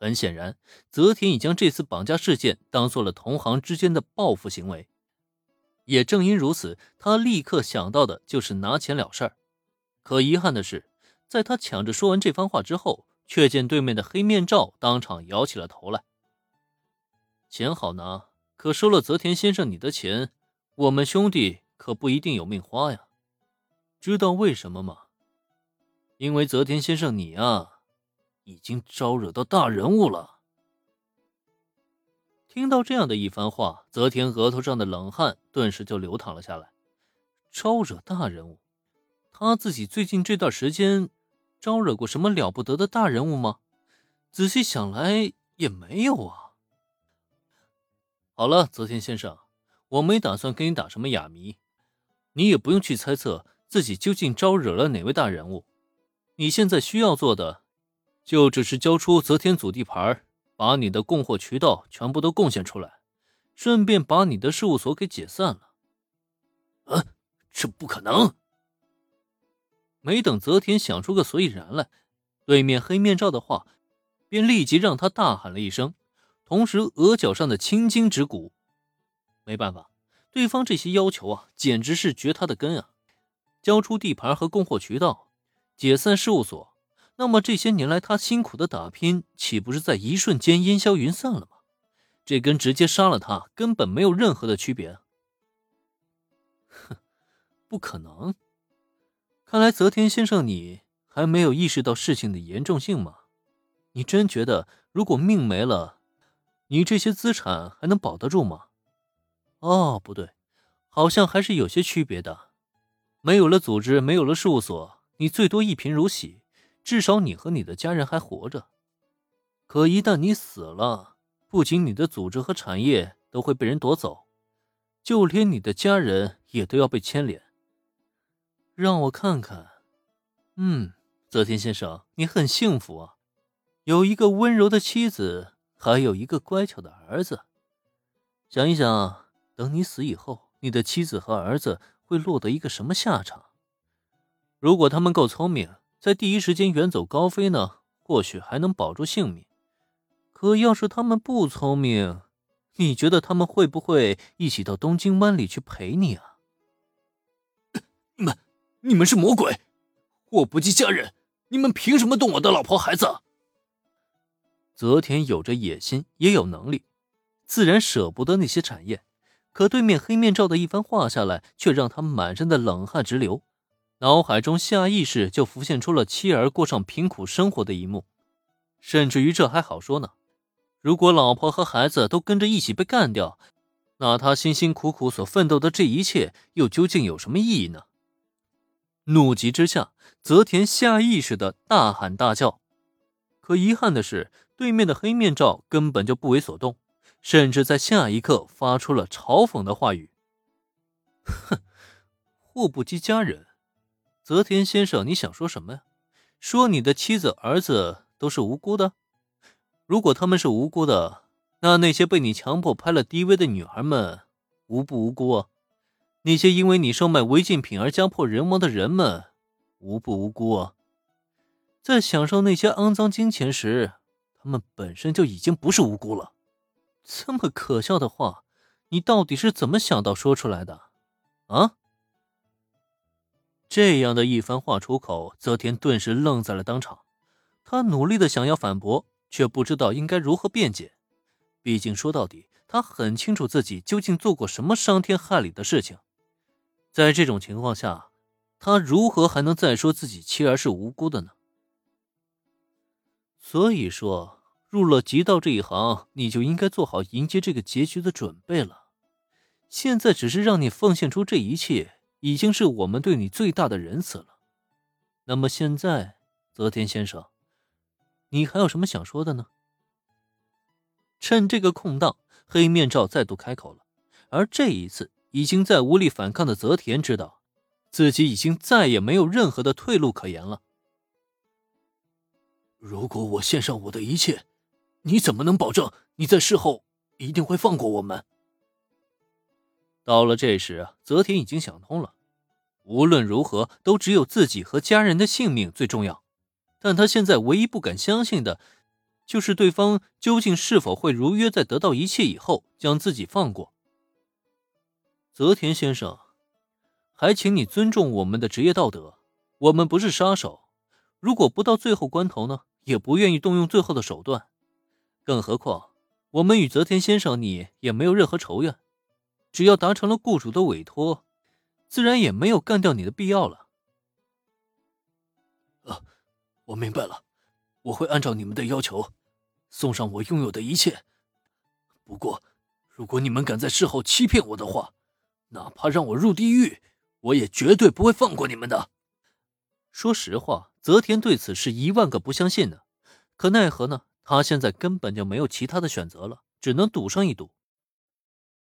很显然，泽田已将这次绑架事件当做了同行之间的报复行为。也正因如此，他立刻想到的就是拿钱了事儿。可遗憾的是，在他抢着说完这番话之后，却见对面的黑面罩当场摇起了头来。钱好拿，可收了泽田先生你的钱，我们兄弟可不一定有命花呀。知道为什么吗？因为泽田先生你啊，已经招惹到大人物了。听到这样的一番话，泽田额头上的冷汗顿时就流淌了下来。招惹大人物，他自己最近这段时间招惹过什么了不得的大人物吗？仔细想来也没有啊。好了，泽田先生，我没打算跟你打什么哑谜，你也不用去猜测自己究竟招惹了哪位大人物。你现在需要做的，就只是交出泽田祖地牌把你的供货渠道全部都贡献出来，顺便把你的事务所给解散了。啊，这不可能！没等泽田想出个所以然来，对面黑面罩的话便立即让他大喊了一声，同时额角上的青筋直鼓。没办法，对方这些要求啊，简直是绝他的根啊！交出地盘和供货渠道，解散事务所。那么这些年来他辛苦的打拼，岂不是在一瞬间烟消云散了吗？这跟直接杀了他根本没有任何的区别。哼，不可能！看来泽天先生你还没有意识到事情的严重性吗？你真觉得如果命没了，你这些资产还能保得住吗？哦，不对，好像还是有些区别的。没有了组织，没有了事务所，你最多一贫如洗。至少你和你的家人还活着，可一旦你死了，不仅你的组织和产业都会被人夺走，就连你的家人也都要被牵连。让我看看，嗯，泽田先生，你很幸福啊，有一个温柔的妻子，还有一个乖巧的儿子。想一想，等你死以后，你的妻子和儿子会落得一个什么下场？如果他们够聪明。在第一时间远走高飞呢，或许还能保住性命。可要是他们不聪明，你觉得他们会不会一起到东京湾里去陪你啊？你们，你们是魔鬼！我不计家人，你们凭什么动我的老婆孩子？泽田有着野心，也有能力，自然舍不得那些产业。可对面黑面罩的一番话下来，却让他满身的冷汗直流。脑海中下意识就浮现出了妻儿过上贫苦生活的一幕，甚至于这还好说呢。如果老婆和孩子都跟着一起被干掉，那他辛辛苦苦所奋斗的这一切又究竟有什么意义呢？怒极之下，泽田下意识的大喊大叫。可遗憾的是，对面的黑面罩根本就不为所动，甚至在下一刻发出了嘲讽的话语：“ 哼，祸不及家人。”泽田先生，你想说什么呀？说你的妻子、儿子都是无辜的？如果他们是无辜的，那那些被你强迫拍了 DV 的女孩们无不无辜啊？那些因为你售卖违禁品而家破人亡的人们无不无辜啊？在享受那些肮脏金钱时，他们本身就已经不是无辜了。这么可笑的话，你到底是怎么想到说出来的？啊？这样的一番话出口，泽田顿时愣在了当场。他努力的想要反驳，却不知道应该如何辩解。毕竟说到底，他很清楚自己究竟做过什么伤天害理的事情。在这种情况下，他如何还能再说自己妻儿是无辜的呢？所以说，入了极道这一行，你就应该做好迎接这个结局的准备了。现在只是让你奉献出这一切。已经是我们对你最大的仁慈了。那么现在，泽田先生，你还有什么想说的呢？趁这个空档，黑面罩再度开口了。而这一次，已经在无力反抗的泽田知道，自己已经再也没有任何的退路可言了。如果我献上我的一切，你怎么能保证你在事后一定会放过我们？到了这时，泽田已经想通了，无论如何都只有自己和家人的性命最重要。但他现在唯一不敢相信的，就是对方究竟是否会如约在得到一切以后将自己放过。泽田先生，还请你尊重我们的职业道德。我们不是杀手，如果不到最后关头呢，也不愿意动用最后的手段。更何况，我们与泽田先生你也没有任何仇怨，只要达成了雇主的委托，自然也没有干掉你的必要了。啊，我明白了，我会按照你们的要求，送上我拥有的一切。不过，如果你们敢在事后欺骗我的话，哪怕让我入地狱，我也绝对不会放过你们的。说实话，泽田对此是一万个不相信的，可奈何呢？他现在根本就没有其他的选择了，只能赌上一赌。